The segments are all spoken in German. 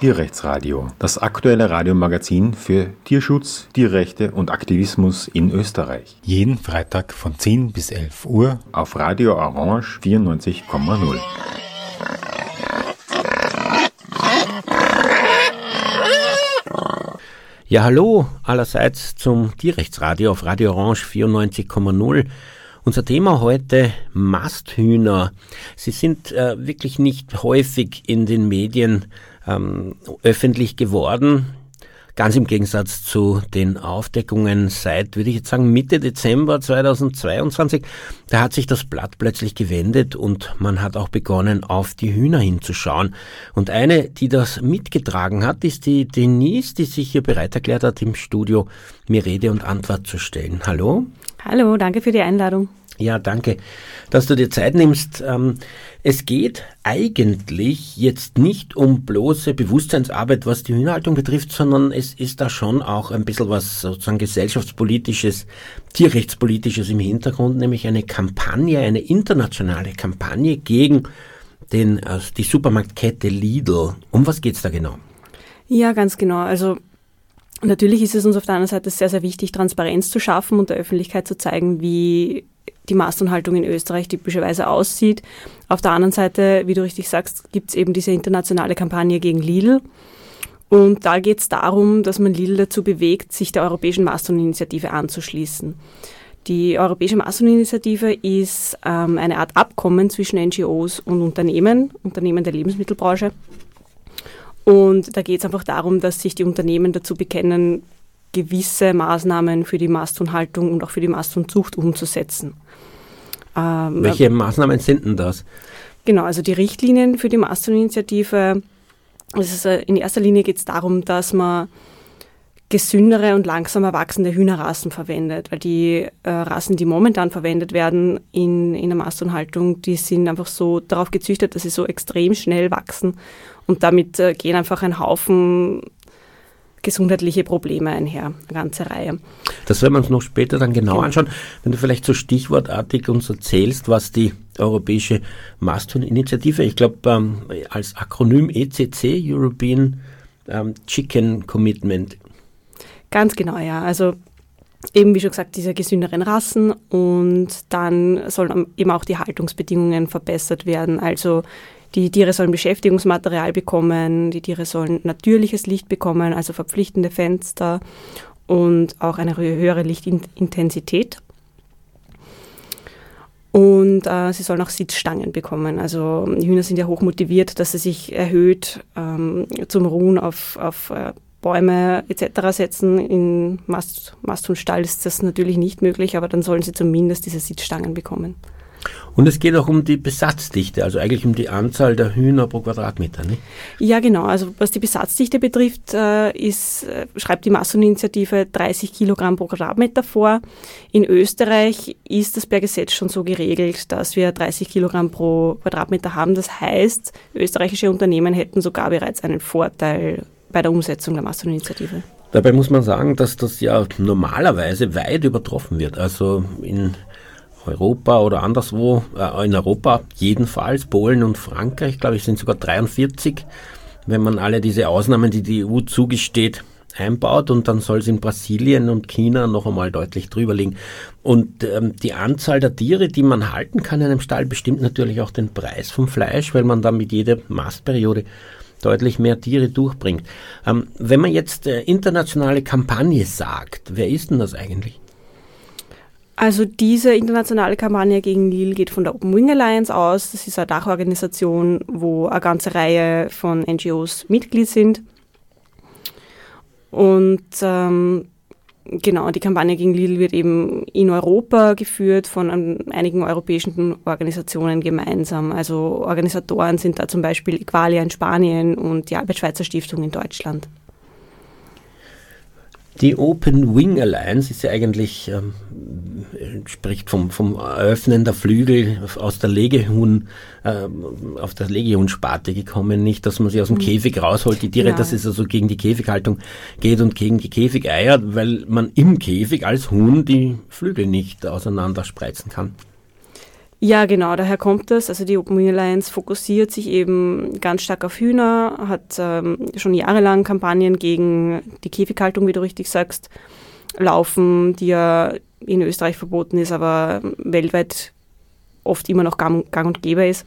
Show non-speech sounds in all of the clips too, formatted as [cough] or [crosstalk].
Tierrechtsradio, das aktuelle Radiomagazin für Tierschutz, Tierrechte und Aktivismus in Österreich. Jeden Freitag von 10 bis 11 Uhr auf Radio Orange 94,0. Ja, hallo allerseits zum Tierrechtsradio auf Radio Orange 94,0. Unser Thema heute Masthühner. Sie sind äh, wirklich nicht häufig in den Medien ähm, öffentlich geworden. Ganz im Gegensatz zu den Aufdeckungen seit, würde ich jetzt sagen, Mitte Dezember 2022. Da hat sich das Blatt plötzlich gewendet und man hat auch begonnen, auf die Hühner hinzuschauen. Und eine, die das mitgetragen hat, ist die Denise, die sich hier bereit erklärt hat, im Studio mir Rede und Antwort zu stellen. Hallo? Hallo, danke für die Einladung. Ja, danke, dass du dir Zeit nimmst. Ähm, es geht eigentlich jetzt nicht um bloße Bewusstseinsarbeit, was die Hühnerhaltung betrifft, sondern es ist da schon auch ein bisschen was sozusagen gesellschaftspolitisches, tierrechtspolitisches im Hintergrund, nämlich eine Kampagne, eine internationale Kampagne gegen den, also die Supermarktkette Lidl. Um was geht's da genau? Ja, ganz genau. Also Natürlich ist es uns auf der anderen Seite sehr, sehr wichtig, Transparenz zu schaffen und der Öffentlichkeit zu zeigen, wie die Mastunhaltung in Österreich typischerweise aussieht. Auf der anderen Seite, wie du richtig sagst, gibt es eben diese internationale Kampagne gegen Lidl. Und da geht es darum, dass man Lidl dazu bewegt, sich der Europäischen Maston-Initiative anzuschließen. Die Europäische Maston-Initiative ist ähm, eine Art Abkommen zwischen NGOs und Unternehmen, Unternehmen der Lebensmittelbranche. Und da geht es einfach darum, dass sich die Unternehmen dazu bekennen, gewisse Maßnahmen für die Masthundhaltung und auch für die Masthundzucht umzusetzen. Ähm, Welche Maßnahmen sind denn das? Genau, also die Richtlinien für die Masthundinitiative. Also in erster Linie geht es darum, dass man gesündere und langsamer wachsende Hühnerrassen verwendet, weil die äh, Rassen, die momentan verwendet werden in, in der Masthundhaltung, die sind einfach so darauf gezüchtet, dass sie so extrem schnell wachsen und damit äh, gehen einfach ein Haufen gesundheitliche Probleme einher, eine ganze Reihe. Das werden wir uns noch später dann genau, genau. anschauen. Wenn du vielleicht so stichwortartig uns erzählst, was die Europäische Masthuhn-Initiative, ich glaube ähm, als Akronym ECC, European ähm, Chicken Commitment. Ganz genau, ja. Also eben wie schon gesagt, diese gesünderen Rassen und dann sollen eben auch die Haltungsbedingungen verbessert werden. Also die Tiere sollen Beschäftigungsmaterial bekommen, die Tiere sollen natürliches Licht bekommen, also verpflichtende Fenster und auch eine höhere Lichtintensität. Und äh, sie sollen auch Sitzstangen bekommen. Also die Hühner sind ja hoch motiviert, dass sie sich erhöht ähm, zum Ruhen auf, auf äh, Bäume etc. setzen. In Mast, Mast und Stall ist das natürlich nicht möglich, aber dann sollen sie zumindest diese Sitzstangen bekommen. Und es geht auch um die Besatzdichte, also eigentlich um die Anzahl der Hühner pro Quadratmeter, nicht? Ja, genau. Also was die Besatzdichte betrifft, äh, ist, äh, schreibt die Massoninitiative 30 Kilogramm pro Quadratmeter vor. In Österreich ist das per Gesetz schon so geregelt, dass wir 30 Kilogramm pro Quadratmeter haben. Das heißt, österreichische Unternehmen hätten sogar bereits einen Vorteil bei der Umsetzung der Massoninitiative. Dabei muss man sagen, dass das ja normalerweise weit übertroffen wird. Also in Europa oder anderswo, äh, in Europa jedenfalls, Polen und Frankreich, glaube ich, sind sogar 43, wenn man alle diese Ausnahmen, die die EU zugesteht, einbaut und dann soll es in Brasilien und China noch einmal deutlich drüber liegen. Und ähm, die Anzahl der Tiere, die man halten kann in einem Stall, bestimmt natürlich auch den Preis vom Fleisch, weil man dann mit jeder Mastperiode deutlich mehr Tiere durchbringt. Ähm, wenn man jetzt äh, internationale Kampagne sagt, wer ist denn das eigentlich? Also diese internationale Kampagne gegen Lille geht von der Open Wing Alliance aus. Das ist eine Dachorganisation, wo eine ganze Reihe von NGOs Mitglied sind. Und ähm, genau, die Kampagne gegen Lidl wird eben in Europa geführt von einigen europäischen Organisationen gemeinsam. Also Organisatoren sind da zum Beispiel Equalia in Spanien und die Albert Schweitzer Stiftung in Deutschland. Die Open Wing Alliance ist ja eigentlich, ähm, spricht vom, vom Eröffnen der Flügel aus der Legehuhn, äh, auf der Legehuhnsparte gekommen, nicht, dass man sie aus dem mhm. Käfig rausholt, die Tiere, ja. dass es also gegen die Käfighaltung geht und gegen die Käfigeier, weil man im Käfig als Huhn die Flügel nicht auseinander spreizen kann. Ja, genau, daher kommt das. Also die Open Wing Alliance fokussiert sich eben ganz stark auf Hühner, hat ähm, schon jahrelang Kampagnen gegen die Käfighaltung, wie du richtig sagst, laufen, die ja in Österreich verboten ist, aber weltweit oft immer noch gang, gang und gäbe ist.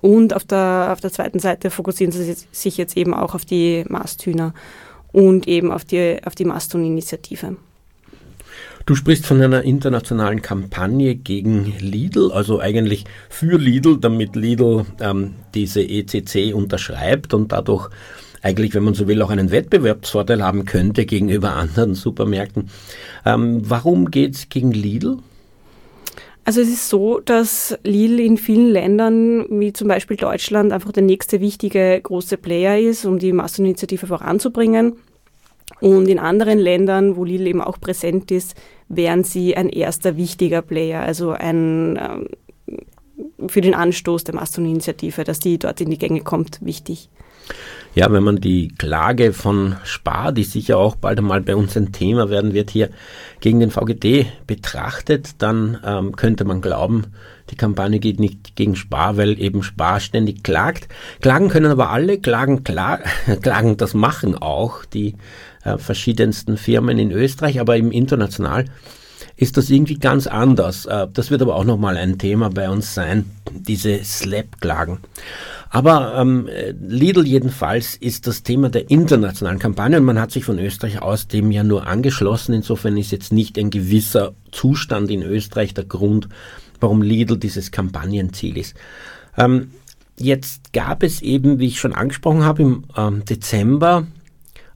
Und auf der, auf der zweiten Seite fokussieren sie sich jetzt eben auch auf die Masthühner und eben auf die, auf die Masthuhn-Initiative. Du sprichst von einer internationalen Kampagne gegen Lidl, also eigentlich für Lidl, damit Lidl ähm, diese ECC unterschreibt und dadurch eigentlich, wenn man so will, auch einen Wettbewerbsvorteil haben könnte gegenüber anderen Supermärkten. Ähm, warum geht es gegen Lidl? Also es ist so, dass Lidl in vielen Ländern, wie zum Beispiel Deutschland, einfach der nächste wichtige große Player ist, um die Masseninitiative voranzubringen. Und in anderen Ländern, wo Lidl eben auch präsent ist, wären sie ein erster wichtiger Player, also ein ähm, für den Anstoß der Mastoninitiative, dass die dort in die Gänge kommt, wichtig. Ja, wenn man die Klage von Spar, die sicher auch bald einmal bei uns ein Thema werden wird, hier gegen den VGT betrachtet, dann ähm, könnte man glauben, die Kampagne geht nicht gegen Spar, weil eben Spar ständig klagt. Klagen können aber alle, klagen, klar, [laughs] klagen das machen auch die äh, verschiedensten Firmen in Österreich, aber im international ist das irgendwie ganz anders. Äh, das wird aber auch nochmal ein Thema bei uns sein, diese Slap-Klagen. Aber ähm, Lidl jedenfalls ist das Thema der internationalen Kampagne und man hat sich von Österreich aus dem ja nur angeschlossen. Insofern ist jetzt nicht ein gewisser Zustand in Österreich der Grund, warum Lidl dieses Kampagnenziel ist. Ähm, jetzt gab es eben, wie ich schon angesprochen habe, im ähm, Dezember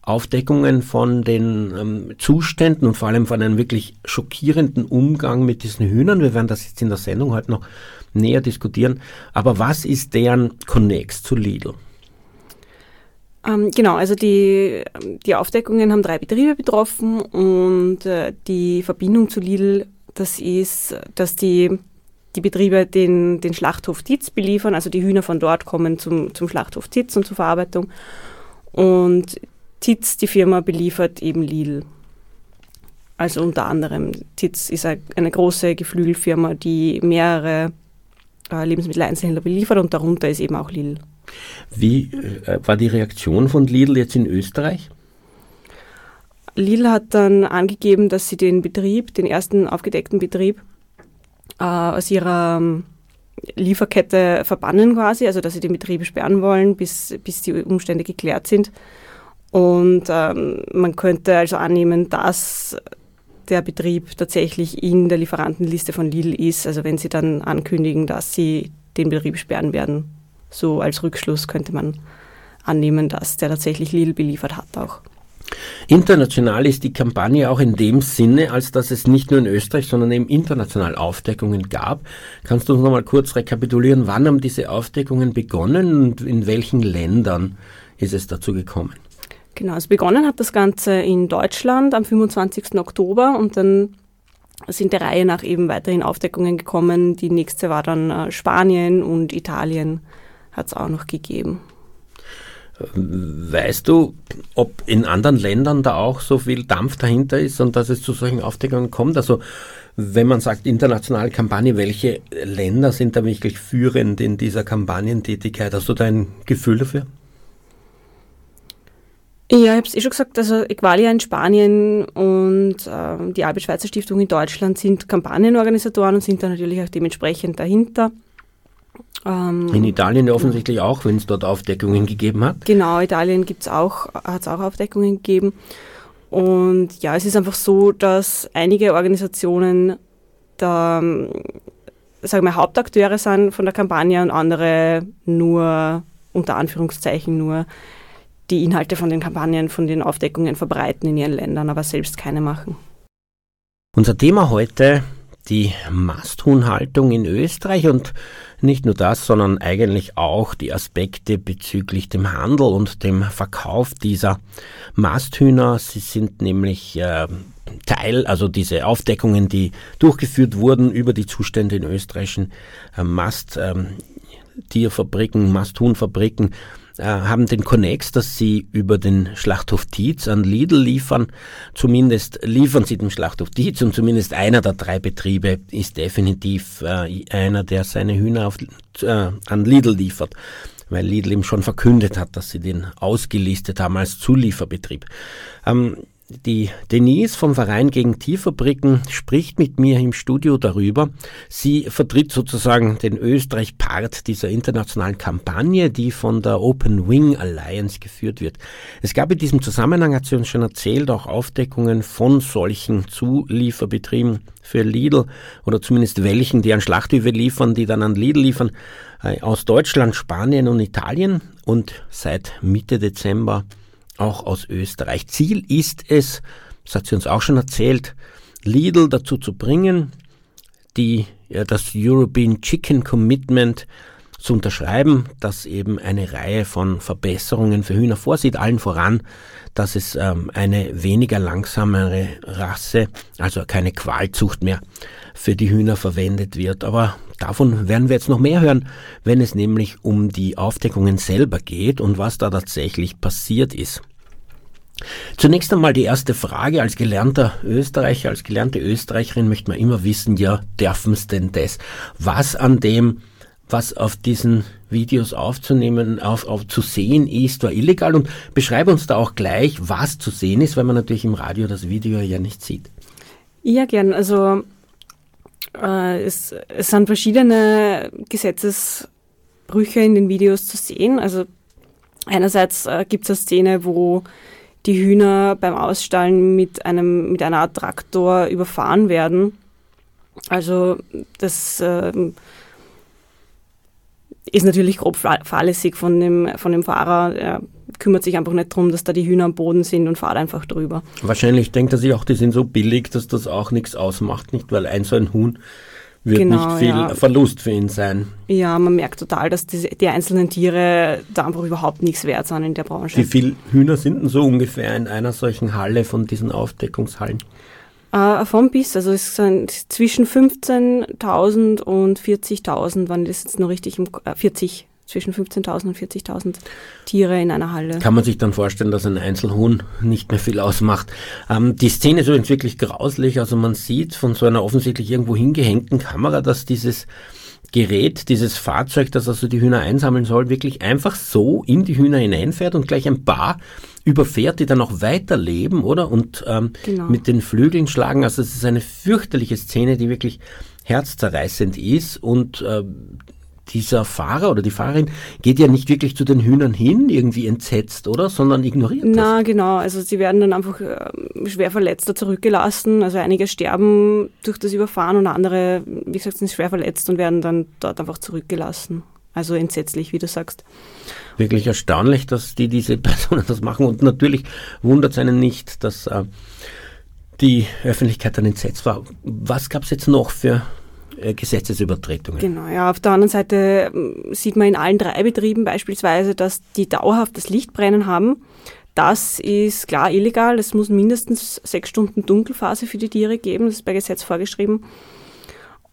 Aufdeckungen von den ähm, Zuständen und vor allem von einem wirklich schockierenden Umgang mit diesen Hühnern. Wir werden das jetzt in der Sendung heute noch näher diskutieren. Aber was ist deren Connex zu Lidl? Ähm, genau, also die, die Aufdeckungen haben drei Betriebe betroffen und äh, die Verbindung zu Lidl, das ist, dass die, die Betriebe den, den Schlachthof Titz beliefern, also die Hühner von dort kommen zum, zum Schlachthof Titz und zur Verarbeitung. Und Titz, die Firma, beliefert eben Lidl. Also unter anderem, Titz ist eine große Geflügelfirma, die mehrere äh, Lebensmitteleinzelhändler beliefert und darunter ist eben auch Lidl. Wie äh, war die Reaktion von Lidl jetzt in Österreich? Lidl hat dann angegeben, dass sie den Betrieb, den ersten aufgedeckten Betrieb, äh, aus ihrer ähm, Lieferkette verbannen quasi, also dass sie den Betrieb sperren wollen, bis, bis die Umstände geklärt sind. Und ähm, man könnte also annehmen, dass der Betrieb tatsächlich in der Lieferantenliste von Lidl ist, also wenn sie dann ankündigen, dass sie den Betrieb sperren werden. So als Rückschluss könnte man annehmen, dass der tatsächlich Lidl beliefert hat auch. International ist die Kampagne auch in dem Sinne, als dass es nicht nur in Österreich, sondern eben international Aufdeckungen gab. Kannst du uns nochmal kurz rekapitulieren, wann haben diese Aufdeckungen begonnen und in welchen Ländern ist es dazu gekommen? Genau, also begonnen hat das Ganze in Deutschland am 25. Oktober und dann sind der Reihe nach eben weiterhin Aufdeckungen gekommen. Die nächste war dann äh, Spanien und Italien hat es auch noch gegeben. Weißt du, ob in anderen Ländern da auch so viel Dampf dahinter ist und dass es zu solchen Aufdeckungen kommt? Also wenn man sagt internationale Kampagne, welche Länder sind da wirklich führend in dieser Kampagnentätigkeit? Hast du da ein Gefühl dafür? Ja, ich habe es eh schon gesagt, also Equalia in Spanien und äh, die Albert Schweitzer Stiftung in Deutschland sind Kampagnenorganisatoren und sind da natürlich auch dementsprechend dahinter. Ähm, in Italien offensichtlich auch, wenn es dort Aufdeckungen gegeben hat. Genau, Italien gibt's auch, hat es auch Aufdeckungen gegeben. Und ja, es ist einfach so, dass einige Organisationen da, sagen wir, Hauptakteure sind von der Kampagne und andere nur, unter Anführungszeichen nur, die Inhalte von den Kampagnen, von den Aufdeckungen verbreiten in ihren Ländern, aber selbst keine machen. Unser Thema heute die Masthuhnhaltung in Österreich und nicht nur das, sondern eigentlich auch die Aspekte bezüglich dem Handel und dem Verkauf dieser Masthühner. Sie sind nämlich äh, Teil, also diese Aufdeckungen, die durchgeführt wurden über die Zustände in österreichischen äh, Masttierfabriken, Masthuhnfabriken, äh, haben den Connex, dass sie über den Schlachthof Tietz an Lidl liefern. Zumindest liefern sie den Schlachthof Tietz und zumindest einer der drei Betriebe ist definitiv äh, einer, der seine Hühner auf, äh, an Lidl liefert weil Lidl ihm schon verkündet hat, dass sie den ausgelistet haben als Zulieferbetrieb. Ähm, die Denise vom Verein gegen Tierfabriken spricht mit mir im Studio darüber. Sie vertritt sozusagen den Österreich-Part dieser internationalen Kampagne, die von der Open Wing Alliance geführt wird. Es gab in diesem Zusammenhang, hat sie uns schon erzählt, auch Aufdeckungen von solchen Zulieferbetrieben für Lidl oder zumindest welchen, die an Schlachthöfe liefern, die dann an Lidl liefern, äh, aus Deutschland, Spanien und Italien und seit Mitte Dezember auch aus Österreich. Ziel ist es, das hat sie uns auch schon erzählt, Lidl dazu zu bringen, die, ja, das European Chicken Commitment zu unterschreiben, das eben eine Reihe von Verbesserungen für Hühner vorsieht, allen voran, dass es ähm, eine weniger langsamere Rasse, also keine Qualzucht mehr für die Hühner verwendet wird. Aber davon werden wir jetzt noch mehr hören, wenn es nämlich um die Aufdeckungen selber geht und was da tatsächlich passiert ist. Zunächst einmal die erste Frage. Als gelernter Österreicher, als gelernte Österreicherin möchte man immer wissen, ja, dürfen es denn das? Was an dem, was auf diesen Videos aufzunehmen, auf, auf zu sehen ist, war illegal und beschreibe uns da auch gleich, was zu sehen ist, weil man natürlich im Radio das Video ja nicht sieht. Ja, gern. Also äh, es, es sind verschiedene Gesetzesbrüche in den Videos zu sehen. Also einerseits äh, gibt es eine Szene, wo die Hühner beim Ausstallen mit einem mit einer Art Traktor überfahren werden. Also das äh, ist natürlich grob fahrlässig von dem, von dem Fahrer. Er kümmert sich einfach nicht darum, dass da die Hühner am Boden sind und fahrt einfach drüber. Wahrscheinlich denkt er sich auch, die sind so billig, dass das auch nichts ausmacht, nicht? Weil ein so ein Huhn wird genau, nicht viel ja. Verlust für ihn sein. Ja, man merkt total, dass die, die, einzelnen Tiere da einfach überhaupt nichts wert sind in der Branche. Wie viele Hühner sind denn so ungefähr in einer solchen Halle von diesen Aufdeckungshallen? Äh, vom bis, also es sind zwischen 15.000 und 40.000, wenn das jetzt noch richtig im, äh, 40 zwischen 15.000 und 40.000 Tiere in einer Halle. Kann man sich dann vorstellen, dass ein Einzelhuhn nicht mehr viel ausmacht. Ähm, die Szene ist übrigens wirklich grauslich. Also man sieht von so einer offensichtlich irgendwo hingehängten Kamera, dass dieses Gerät, dieses Fahrzeug, das also die Hühner einsammeln soll, wirklich einfach so in die Hühner hineinfährt und gleich ein paar überfährt, die dann auch weiterleben, oder? Und ähm, genau. mit den Flügeln schlagen. Also es ist eine fürchterliche Szene, die wirklich herzzerreißend ist und äh, dieser Fahrer oder die Fahrerin geht ja nicht wirklich zu den Hühnern hin, irgendwie entsetzt, oder? Sondern ignoriert das. Na, genau. Also sie werden dann einfach äh, schwer verletzt zurückgelassen. Also einige sterben durch das Überfahren und andere, wie gesagt, sind schwer verletzt und werden dann dort einfach zurückgelassen. Also entsetzlich, wie du sagst. Wirklich erstaunlich, dass die diese [laughs] Personen das machen. Und natürlich wundert es einen nicht, dass äh, die Öffentlichkeit dann entsetzt war. Was gab es jetzt noch für Gesetzesübertretungen. Genau, ja. Auf der anderen Seite ähm, sieht man in allen drei Betrieben beispielsweise, dass die dauerhaft das Lichtbrennen haben. Das ist klar illegal. Es muss mindestens sechs Stunden Dunkelphase für die Tiere geben. Das ist bei Gesetz vorgeschrieben.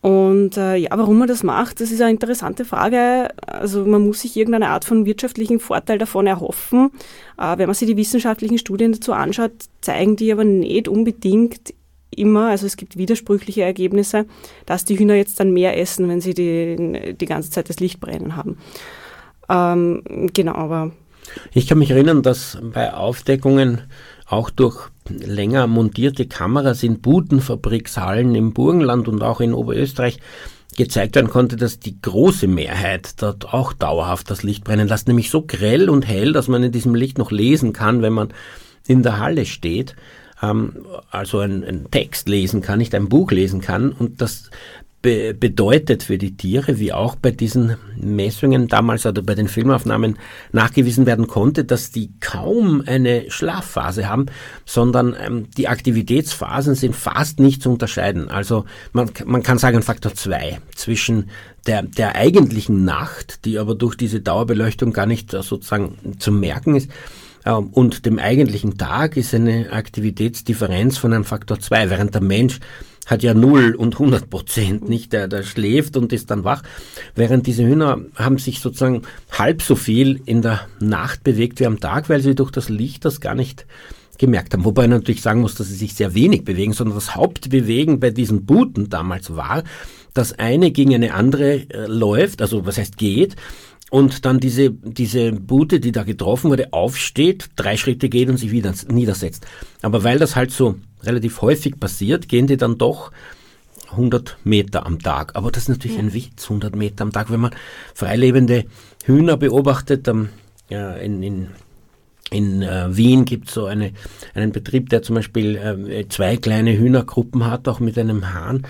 Und äh, ja, warum man das macht, das ist eine interessante Frage. Also man muss sich irgendeine Art von wirtschaftlichen Vorteil davon erhoffen. Äh, wenn man sich die wissenschaftlichen Studien dazu anschaut, zeigen die aber nicht unbedingt immer, also es gibt widersprüchliche Ergebnisse, dass die Hühner jetzt dann mehr essen, wenn sie die, die ganze Zeit das Licht brennen haben. Ähm, genau, aber. Ich kann mich erinnern, dass bei Aufdeckungen auch durch länger montierte Kameras in Budenfabrikshallen im Burgenland und auch in Oberösterreich gezeigt werden konnte, dass die große Mehrheit dort auch dauerhaft das Licht brennen lässt, nämlich so grell und hell, dass man in diesem Licht noch lesen kann, wenn man in der Halle steht ähm, also einen Text lesen kann, nicht ein Buch lesen kann. Und das be bedeutet für die Tiere, wie auch bei diesen Messungen damals oder bei den Filmaufnahmen nachgewiesen werden konnte, dass die kaum eine Schlafphase haben, sondern ähm, die Aktivitätsphasen sind fast nicht zu unterscheiden. Also man, man kann sagen Faktor zwei zwischen der, der eigentlichen Nacht, die aber durch diese Dauerbeleuchtung gar nicht sozusagen zu merken ist, und dem eigentlichen Tag ist eine Aktivitätsdifferenz von einem Faktor 2, während der Mensch hat ja 0 und 100 Prozent, nicht? Der, der schläft und ist dann wach. Während diese Hühner haben sich sozusagen halb so viel in der Nacht bewegt wie am Tag, weil sie durch das Licht das gar nicht gemerkt haben. Wobei ich natürlich sagen muss, dass sie sich sehr wenig bewegen, sondern das Hauptbewegen bei diesen Buten damals war, dass eine gegen eine andere äh, läuft, also was heißt geht, und dann diese, diese Bute, die da getroffen wurde, aufsteht, drei Schritte geht und sich wieder niedersetzt. Aber weil das halt so relativ häufig passiert, gehen die dann doch 100 Meter am Tag. Aber das ist natürlich ja. ein Witz, 100 Meter am Tag. Wenn man freilebende Hühner beobachtet, ähm, ja, in, in in äh, Wien gibt es so eine, einen Betrieb, der zum Beispiel äh, zwei kleine Hühnergruppen hat, auch mit einem Hahn.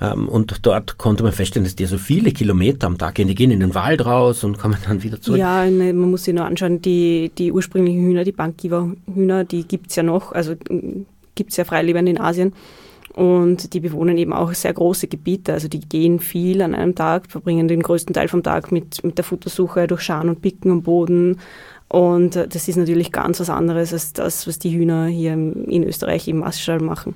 Ähm, und dort konnte man feststellen, dass die so viele Kilometer am Tag gehen. Die gehen in den Wald raus und kommen dann wieder zurück. Ja, ne, man muss sich nur anschauen, die, die ursprünglichen Hühner, die Bankgiver-Hühner, die gibt es ja noch, also gibt es ja freilebend in Asien. Und die bewohnen eben auch sehr große Gebiete. Also die gehen viel an einem Tag, verbringen den größten Teil vom Tag mit, mit der Futtersuche durch Scharen und Picken am Boden. Und äh, das ist natürlich ganz was anderes als das, was die Hühner hier in Österreich im Maststall machen.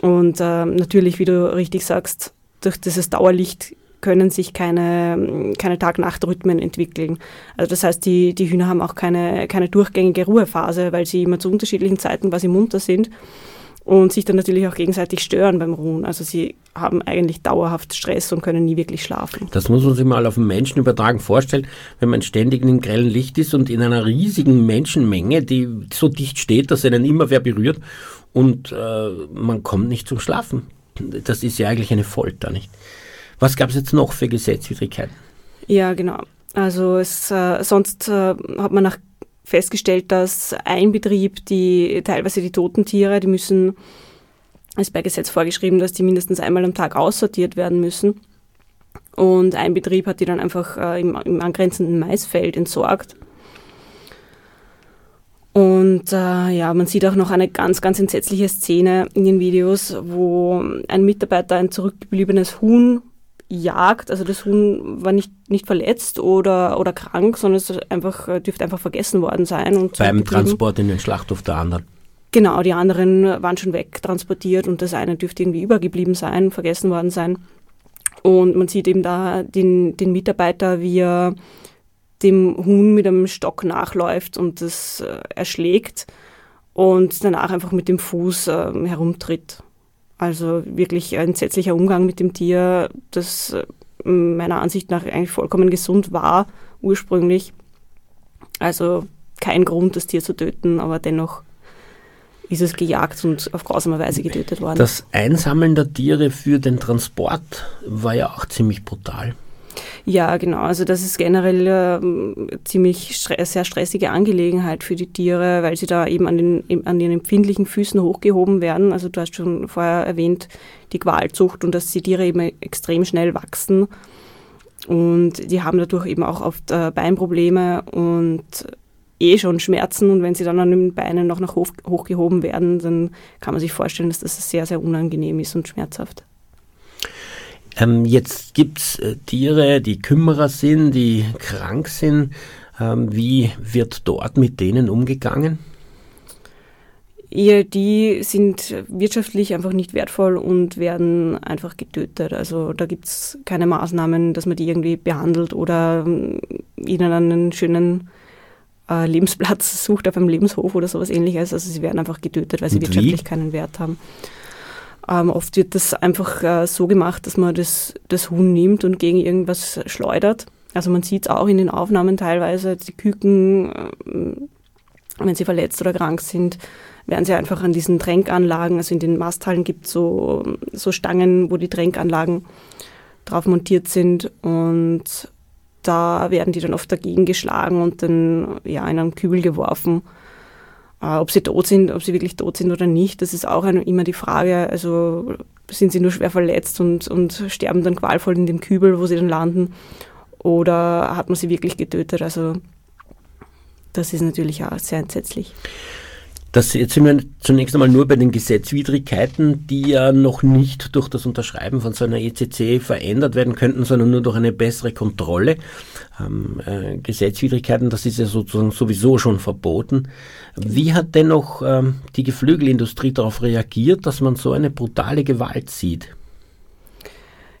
Und äh, natürlich, wie du richtig sagst, durch dieses Dauerlicht können sich keine, keine Tag-Nacht-Rhythmen entwickeln. Also das heißt, die, die Hühner haben auch keine, keine durchgängige Ruhephase, weil sie immer zu unterschiedlichen Zeiten quasi munter sind und sich dann natürlich auch gegenseitig stören beim Ruhen. Also sie haben eigentlich dauerhaft Stress und können nie wirklich schlafen. Das muss man sich mal auf den Menschen übertragen vorstellen, wenn man ständig in einem grellen Licht ist und in einer riesigen Menschenmenge, die so dicht steht, dass einen immer wer berührt und äh, man kommt nicht zum Schlafen. Das ist ja eigentlich eine Folter, nicht? Was gab es jetzt noch für Gesetzwidrigkeiten? Ja, genau. Also es, äh, sonst äh, hat man nach festgestellt, dass ein Betrieb, die teilweise die toten Tiere, die müssen, ist bei Gesetz vorgeschrieben, dass die mindestens einmal am Tag aussortiert werden müssen. Und ein Betrieb hat die dann einfach äh, im, im angrenzenden Maisfeld entsorgt. Und äh, ja, man sieht auch noch eine ganz, ganz entsetzliche Szene in den Videos, wo ein Mitarbeiter ein zurückgebliebenes Huhn jagt. Also das Huhn war nicht, nicht verletzt oder, oder krank, sondern es einfach, äh, dürfte einfach vergessen worden sein. Und Beim Transport in den Schlachthof der anderen. Genau, die anderen waren schon wegtransportiert und das eine dürfte irgendwie übergeblieben sein, vergessen worden sein. Und man sieht eben da den, den Mitarbeiter, wie er dem Huhn mit einem Stock nachläuft und das äh, erschlägt und danach einfach mit dem Fuß äh, herumtritt. Also wirklich ein entsetzlicher Umgang mit dem Tier, das äh, meiner Ansicht nach eigentlich vollkommen gesund war ursprünglich. Also kein Grund, das Tier zu töten, aber dennoch ist es gejagt und auf grausame Weise getötet worden. Das Einsammeln der Tiere für den Transport war ja auch ziemlich brutal. Ja, genau. Also das ist generell äh, ziemlich stre sehr stressige Angelegenheit für die Tiere, weil sie da eben an den, an den empfindlichen Füßen hochgehoben werden. Also du hast schon vorher erwähnt, die Qualzucht und dass die Tiere eben extrem schnell wachsen. Und die haben dadurch eben auch oft äh, Beinprobleme und eh schon Schmerzen und wenn sie dann an den Beinen noch nach hoch, hochgehoben werden, dann kann man sich vorstellen, dass das sehr, sehr unangenehm ist und schmerzhaft. Ähm, jetzt gibt es äh, Tiere, die Kümmerer sind, die krank sind. Ähm, wie wird dort mit denen umgegangen? Ja, die sind wirtschaftlich einfach nicht wertvoll und werden einfach getötet. Also da gibt es keine Maßnahmen, dass man die irgendwie behandelt oder ähm, ihnen einen schönen äh, Lebensplatz sucht auf einem Lebenshof oder sowas ähnliches. Also sie werden einfach getötet, weil sie und wirtschaftlich wie? keinen Wert haben. Ähm, oft wird das einfach äh, so gemacht, dass man das, das Huhn nimmt und gegen irgendwas schleudert. Also man sieht es auch in den Aufnahmen teilweise, die Küken, äh, wenn sie verletzt oder krank sind, werden sie einfach an diesen Tränkanlagen, also in den Masthallen gibt es so, so Stangen, wo die Tränkanlagen drauf montiert sind und da werden die dann oft dagegen geschlagen und dann ja, in einen Kübel geworfen ob sie tot sind, ob sie wirklich tot sind oder nicht, das ist auch immer die Frage. Also sind sie nur schwer verletzt und, und sterben dann qualvoll in dem Kübel, wo sie dann landen, oder hat man sie wirklich getötet? Also das ist natürlich auch sehr entsetzlich. Das jetzt sind wir zunächst einmal nur bei den Gesetzwidrigkeiten, die ja noch nicht durch das Unterschreiben von so einer ECC verändert werden könnten, sondern nur durch eine bessere Kontrolle. Ähm, äh, Gesetzwidrigkeiten, das ist ja sozusagen sowieso schon verboten. Wie hat dennoch ähm, die Geflügelindustrie darauf reagiert, dass man so eine brutale Gewalt sieht?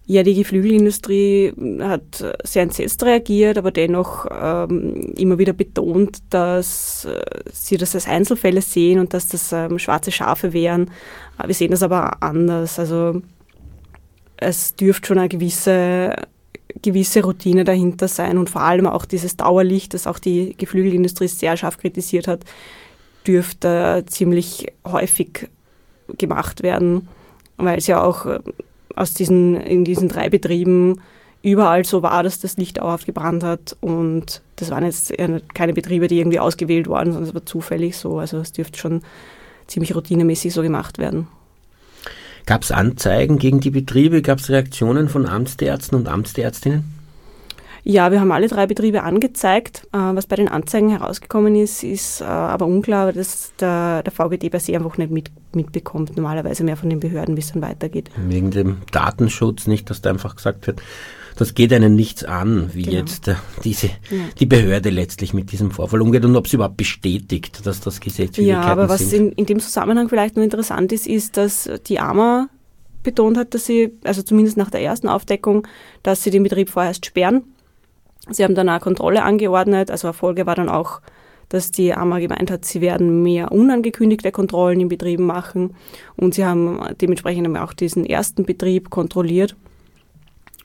Ja, die Geflügelindustrie hat sehr entsetzt reagiert, aber dennoch ähm, immer wieder betont, dass äh, sie das als Einzelfälle sehen und dass das ähm, schwarze Schafe wären. Äh, wir sehen das aber anders. Also es dürfte schon eine gewisse, gewisse Routine dahinter sein und vor allem auch dieses Dauerlicht, das auch die Geflügelindustrie sehr scharf kritisiert hat, dürfte ziemlich häufig gemacht werden, weil es ja auch aus diesen, in diesen drei Betrieben überall so war, dass das Licht dauerhaft gebrannt hat. Und das waren jetzt keine Betriebe, die irgendwie ausgewählt waren, sondern es war zufällig so. Also es dürfte schon ziemlich routinemäßig so gemacht werden. Gab es Anzeigen gegen die Betriebe? Gab es Reaktionen von Amtsärzten und Amtsärztinnen? Ja, wir haben alle drei Betriebe angezeigt. Äh, was bei den Anzeigen herausgekommen ist, ist äh, aber unklar, dass der, der VGD bei sich einfach nicht mit, mitbekommt. Normalerweise mehr von den Behörden, wie es dann weitergeht. Wegen dem Datenschutz nicht, dass da einfach gesagt wird, das geht einen nichts an, wie genau. jetzt äh, diese, ja. die Behörde letztlich mit diesem Vorfall umgeht und ob sie überhaupt bestätigt, dass das Gesetz Ja, aber was in, in dem Zusammenhang vielleicht noch interessant ist, ist, dass die AMA betont hat, dass sie, also zumindest nach der ersten Aufdeckung, dass sie den Betrieb vorerst sperren Sie haben dann eine Kontrolle angeordnet. Also Erfolge war dann auch, dass die AMA gemeint hat, sie werden mehr unangekündigte Kontrollen in Betrieben machen. Und sie haben dementsprechend auch diesen ersten Betrieb kontrolliert.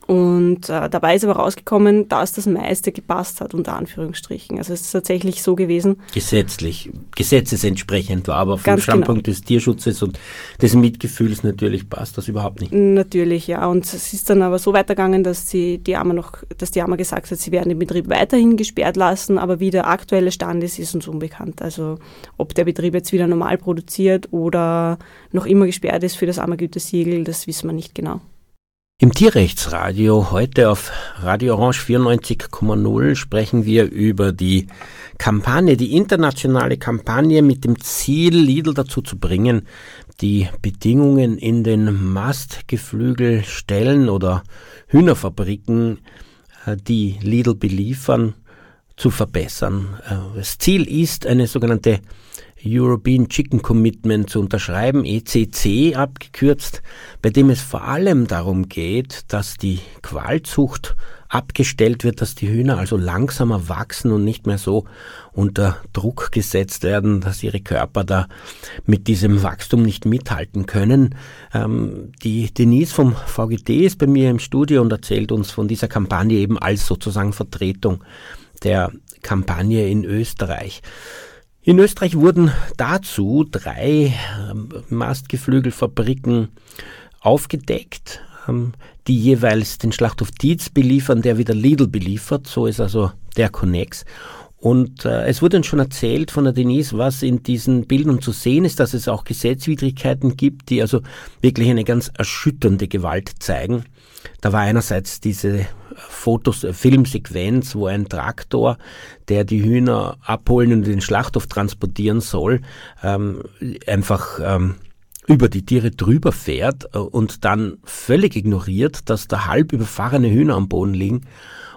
Und äh, dabei ist aber rausgekommen, dass das meiste gepasst hat, unter Anführungsstrichen. Also es ist tatsächlich so gewesen. Gesetzlich, gesetzesentsprechend war, aber vom genau. Standpunkt genau. des Tierschutzes und des Mitgefühls natürlich passt das überhaupt nicht. Natürlich, ja. Und es ist dann aber so weitergegangen, dass die, die AMA noch, dass die AMA gesagt hat, sie werden den Betrieb weiterhin gesperrt lassen, aber wie der aktuelle Stand ist, ist uns unbekannt. Also ob der Betrieb jetzt wieder normal produziert oder noch immer gesperrt ist für das AMA-Gütesiegel, das wissen wir nicht genau. Im Tierrechtsradio heute auf Radio Orange 94,0 sprechen wir über die Kampagne, die internationale Kampagne mit dem Ziel, Lidl dazu zu bringen, die Bedingungen in den Mastgeflügelstellen oder Hühnerfabriken, äh, die Lidl beliefern, zu verbessern. Äh, das Ziel ist eine sogenannte European Chicken Commitment zu unterschreiben, ECC abgekürzt, bei dem es vor allem darum geht, dass die Qualzucht abgestellt wird, dass die Hühner also langsamer wachsen und nicht mehr so unter Druck gesetzt werden, dass ihre Körper da mit diesem Wachstum nicht mithalten können. Ähm, die Denise vom VGT ist bei mir im Studio und erzählt uns von dieser Kampagne eben als sozusagen Vertretung der Kampagne in Österreich. In Österreich wurden dazu drei ähm, Mastgeflügelfabriken aufgedeckt, ähm, die jeweils den Schlachthof Dietz beliefern, der wieder Lidl beliefert. So ist also der Connex. Und äh, es wurde uns schon erzählt von der Denise, was in diesen Bildern zu sehen ist, dass es auch Gesetzwidrigkeiten gibt, die also wirklich eine ganz erschütternde Gewalt zeigen. Da war einerseits diese Fotos, äh, Filmsequenz, wo ein Traktor, der die Hühner abholen und in den Schlachthof transportieren soll, ähm, einfach ähm, über die Tiere drüber fährt äh, und dann völlig ignoriert, dass da halb überfahrene Hühner am Boden liegen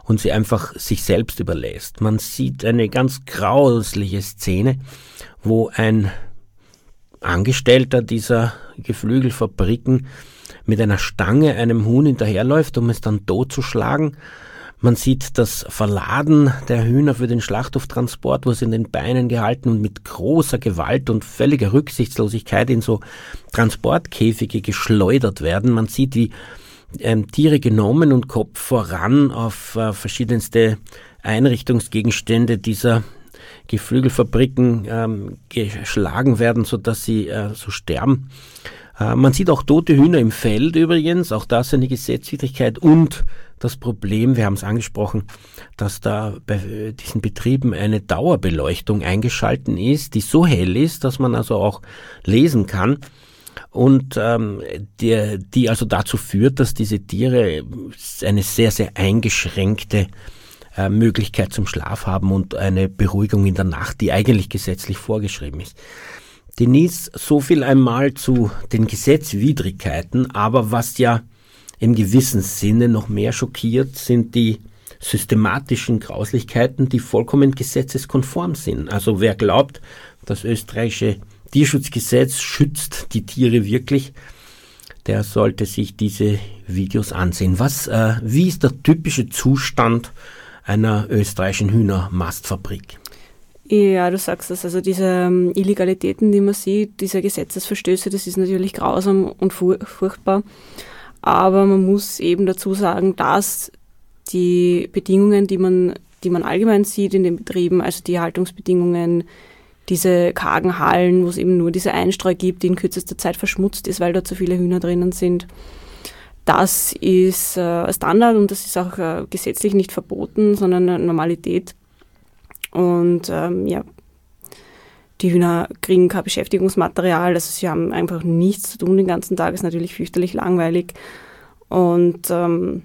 und sie einfach sich selbst überlässt. Man sieht eine ganz grausliche Szene, wo ein Angestellter dieser Geflügelfabriken mit einer Stange einem Huhn hinterherläuft, um es dann totzuschlagen. Man sieht das Verladen der Hühner für den Schlachthoftransport, wo sie in den Beinen gehalten und mit großer Gewalt und völliger Rücksichtslosigkeit in so Transportkäfige geschleudert werden. Man sieht, wie ähm, Tiere genommen und Kopf voran auf äh, verschiedenste Einrichtungsgegenstände dieser Geflügelfabriken ähm, geschlagen werden, sodass sie äh, so sterben. Äh, man sieht auch tote Hühner im Feld übrigens, auch das eine Gesetzwidrigkeit. Und das Problem, wir haben es angesprochen, dass da bei diesen Betrieben eine Dauerbeleuchtung eingeschalten ist, die so hell ist, dass man also auch lesen kann. Und ähm, die, die also dazu führt, dass diese Tiere eine sehr, sehr eingeschränkte äh, Möglichkeit zum Schlaf haben und eine Beruhigung in der Nacht, die eigentlich gesetzlich vorgeschrieben ist. Denise, so viel einmal zu den Gesetzwidrigkeiten, aber was ja im gewissen Sinne noch mehr schockiert, sind die systematischen Grauslichkeiten, die vollkommen gesetzeskonform sind. Also wer glaubt, das österreichische Tierschutzgesetz schützt die Tiere wirklich, der sollte sich diese Videos ansehen. Was, äh, wie ist der typische Zustand einer österreichischen Hühnermastfabrik? Ja, du sagst es. Also diese ähm, Illegalitäten, die man sieht, diese Gesetzesverstöße, das ist natürlich grausam und furchtbar. Aber man muss eben dazu sagen, dass die Bedingungen, die man, die man allgemein sieht in den Betrieben, also die Haltungsbedingungen, diese kargen Hallen, wo es eben nur diese Einstreu gibt, die in kürzester Zeit verschmutzt ist, weil da zu viele Hühner drinnen sind. Das ist äh, Standard und das ist auch äh, gesetzlich nicht verboten, sondern Normalität. Und ähm, ja, die Hühner kriegen kein Beschäftigungsmaterial, also sie haben einfach nichts zu tun den ganzen Tag, ist natürlich fürchterlich langweilig. Und ähm,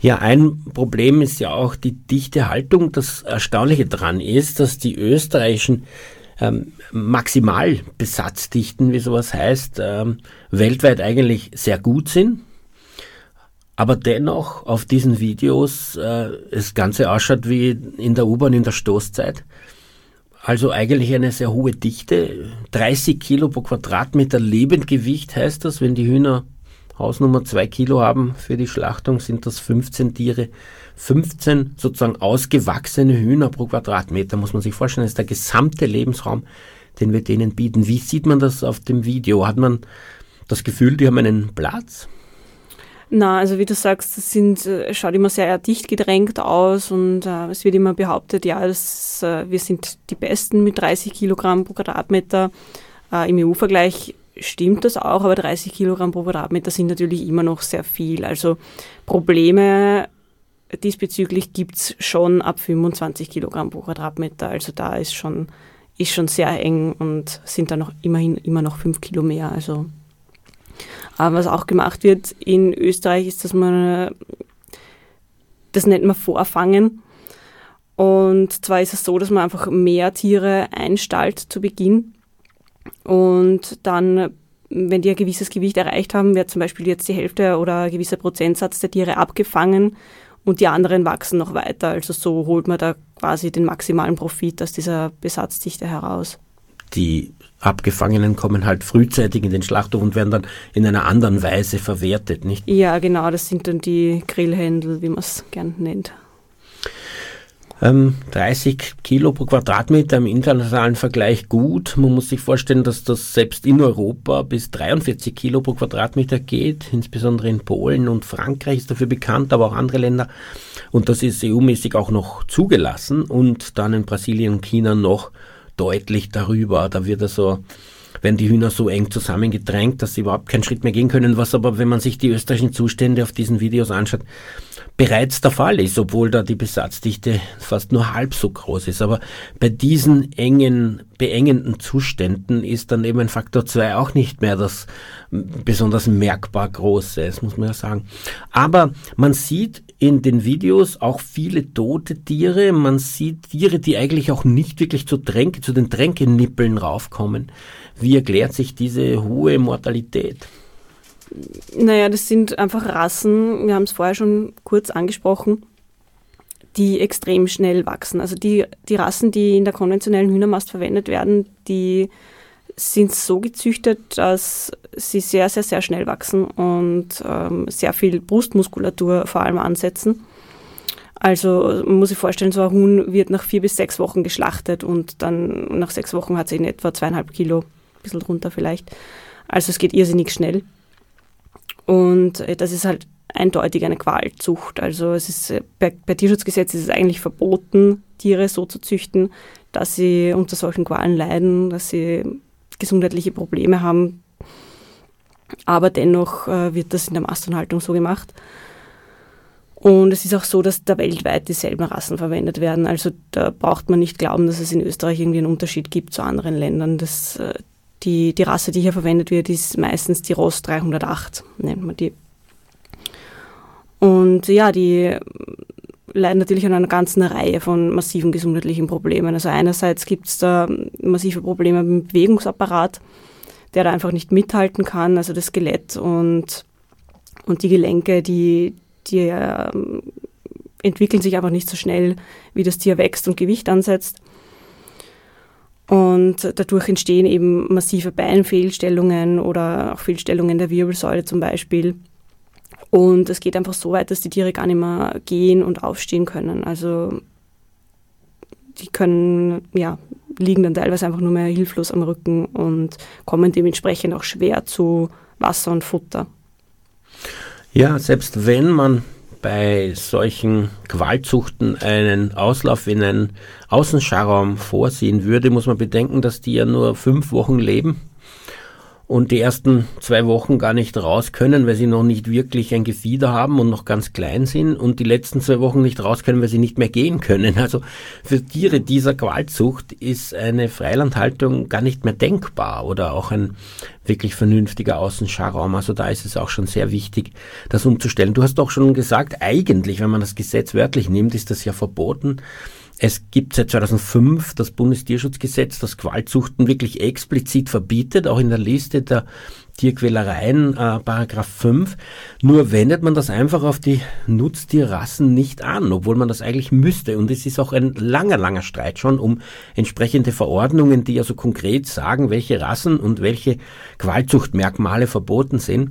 ja, ein Problem ist ja auch die dichte Haltung. Das Erstaunliche daran ist, dass die österreichischen ähm, Maximalbesatzdichten, wie sowas heißt, ähm, weltweit eigentlich sehr gut sind. Aber dennoch auf diesen Videos äh, das Ganze ausschaut wie in der U-Bahn in der Stoßzeit. Also eigentlich eine sehr hohe Dichte. 30 Kilo pro Quadratmeter Lebendgewicht heißt das, wenn die Hühner Hausnummer 2 Kilo haben für die Schlachtung, sind das 15 Tiere. 15 sozusagen ausgewachsene Hühner pro Quadratmeter, muss man sich vorstellen. Das ist der gesamte Lebensraum, den wir denen bieten. Wie sieht man das auf dem Video? Hat man das Gefühl, die haben einen Platz? Na, also wie du sagst, äh, schaut immer sehr dicht gedrängt aus und äh, es wird immer behauptet, ja, das, äh, wir sind die Besten mit 30 Kilogramm pro Quadratmeter. Äh, Im EU-Vergleich stimmt das auch, aber 30 Kilogramm pro Quadratmeter sind natürlich immer noch sehr viel. Also Probleme diesbezüglich gibt es schon ab 25 Kilogramm pro Quadratmeter. Also da ist schon, ist schon sehr eng und sind da noch immerhin immer noch 5 Kilo mehr. Also was auch gemacht wird in Österreich ist, dass man das nennt man Vorfangen. Und zwar ist es so, dass man einfach mehr Tiere einstallt zu Beginn und dann, wenn die ein gewisses Gewicht erreicht haben, wird zum Beispiel jetzt die Hälfte oder ein gewisser Prozentsatz der Tiere abgefangen und die anderen wachsen noch weiter. Also so holt man da quasi den maximalen Profit aus dieser Besatzdichte heraus. Die Abgefangenen kommen halt frühzeitig in den Schlachthof und werden dann in einer anderen Weise verwertet, nicht? Ja, genau, das sind dann die Grillhändel, wie man es gern nennt. 30 ähm, Kilo pro Quadratmeter im internationalen Vergleich gut. Man muss sich vorstellen, dass das selbst in Europa bis 43 Kilo pro Quadratmeter geht. Insbesondere in Polen und Frankreich ist dafür bekannt, aber auch andere Länder. Und das ist EU-mäßig auch noch zugelassen und dann in Brasilien und China noch deutlich darüber. Da wird also werden die Hühner so eng zusammengedrängt, dass sie überhaupt keinen Schritt mehr gehen können, was aber, wenn man sich die österreichischen Zustände auf diesen Videos anschaut, bereits der Fall ist, obwohl da die Besatzdichte fast nur halb so groß ist. Aber bei diesen engen, beengenden Zuständen ist dann eben ein Faktor 2 auch nicht mehr das besonders merkbar große, das muss man ja sagen. Aber man sieht in den Videos auch viele tote Tiere. Man sieht Tiere, die eigentlich auch nicht wirklich zu, Tränke, zu den Tränkenippeln raufkommen. Wie erklärt sich diese hohe Mortalität? Naja, das sind einfach Rassen, wir haben es vorher schon kurz angesprochen, die extrem schnell wachsen. Also die, die Rassen, die in der konventionellen Hühnermast verwendet werden, die sind so gezüchtet, dass sie sehr, sehr, sehr schnell wachsen und ähm, sehr viel Brustmuskulatur vor allem ansetzen. Also man muss sich vorstellen, so ein Huhn wird nach vier bis sechs Wochen geschlachtet und dann nach sechs Wochen hat sie in etwa zweieinhalb Kilo, ein bisschen drunter vielleicht. Also es geht irrsinnig schnell. Und äh, das ist halt eindeutig eine Qualzucht. Also es ist äh, per, per Tierschutzgesetz ist es eigentlich verboten, Tiere so zu züchten, dass sie unter solchen Qualen leiden, dass sie gesundheitliche Probleme haben. Aber dennoch äh, wird das in der Massenhaltung so gemacht. Und es ist auch so, dass da weltweit dieselben Rassen verwendet werden. Also da braucht man nicht glauben, dass es in Österreich irgendwie einen Unterschied gibt zu anderen Ländern. Das, die, die Rasse, die hier verwendet wird, ist meistens die Ross 308, nennt man die. Und ja, die leiden natürlich an einer ganzen Reihe von massiven gesundheitlichen Problemen. Also einerseits gibt es da massive Probleme im Bewegungsapparat, der da einfach nicht mithalten kann, also das Skelett und, und die Gelenke, die, die äh, entwickeln sich einfach nicht so schnell, wie das Tier wächst und Gewicht ansetzt. Und dadurch entstehen eben massive Beinfehlstellungen oder auch Fehlstellungen der Wirbelsäule zum Beispiel. Und es geht einfach so weit, dass die Tiere gar nicht mehr gehen und aufstehen können. Also die können, ja, liegen dann teilweise einfach nur mehr hilflos am Rücken und kommen dementsprechend auch schwer zu Wasser und Futter. Ja, selbst wenn man bei solchen Qualzuchten einen Auslauf in einen Außenscharraum vorsehen würde, muss man bedenken, dass die ja nur fünf Wochen leben und die ersten zwei Wochen gar nicht raus können, weil sie noch nicht wirklich ein Gefieder haben und noch ganz klein sind und die letzten zwei Wochen nicht raus können, weil sie nicht mehr gehen können. Also für Tiere dieser Qualzucht ist eine Freilandhaltung gar nicht mehr denkbar oder auch ein wirklich vernünftiger Außenscharraum. Also da ist es auch schon sehr wichtig, das umzustellen. Du hast doch schon gesagt, eigentlich, wenn man das Gesetz wörtlich nimmt, ist das ja verboten. Es gibt seit 2005 das Bundestierschutzgesetz, das Qualzuchten wirklich explizit verbietet, auch in der Liste der Tierquälereien, äh, Paragraph 5. Nur wendet man das einfach auf die Nutztierrassen nicht an, obwohl man das eigentlich müsste. Und es ist auch ein langer, langer Streit schon um entsprechende Verordnungen, die also konkret sagen, welche Rassen und welche Qualzuchtmerkmale verboten sind.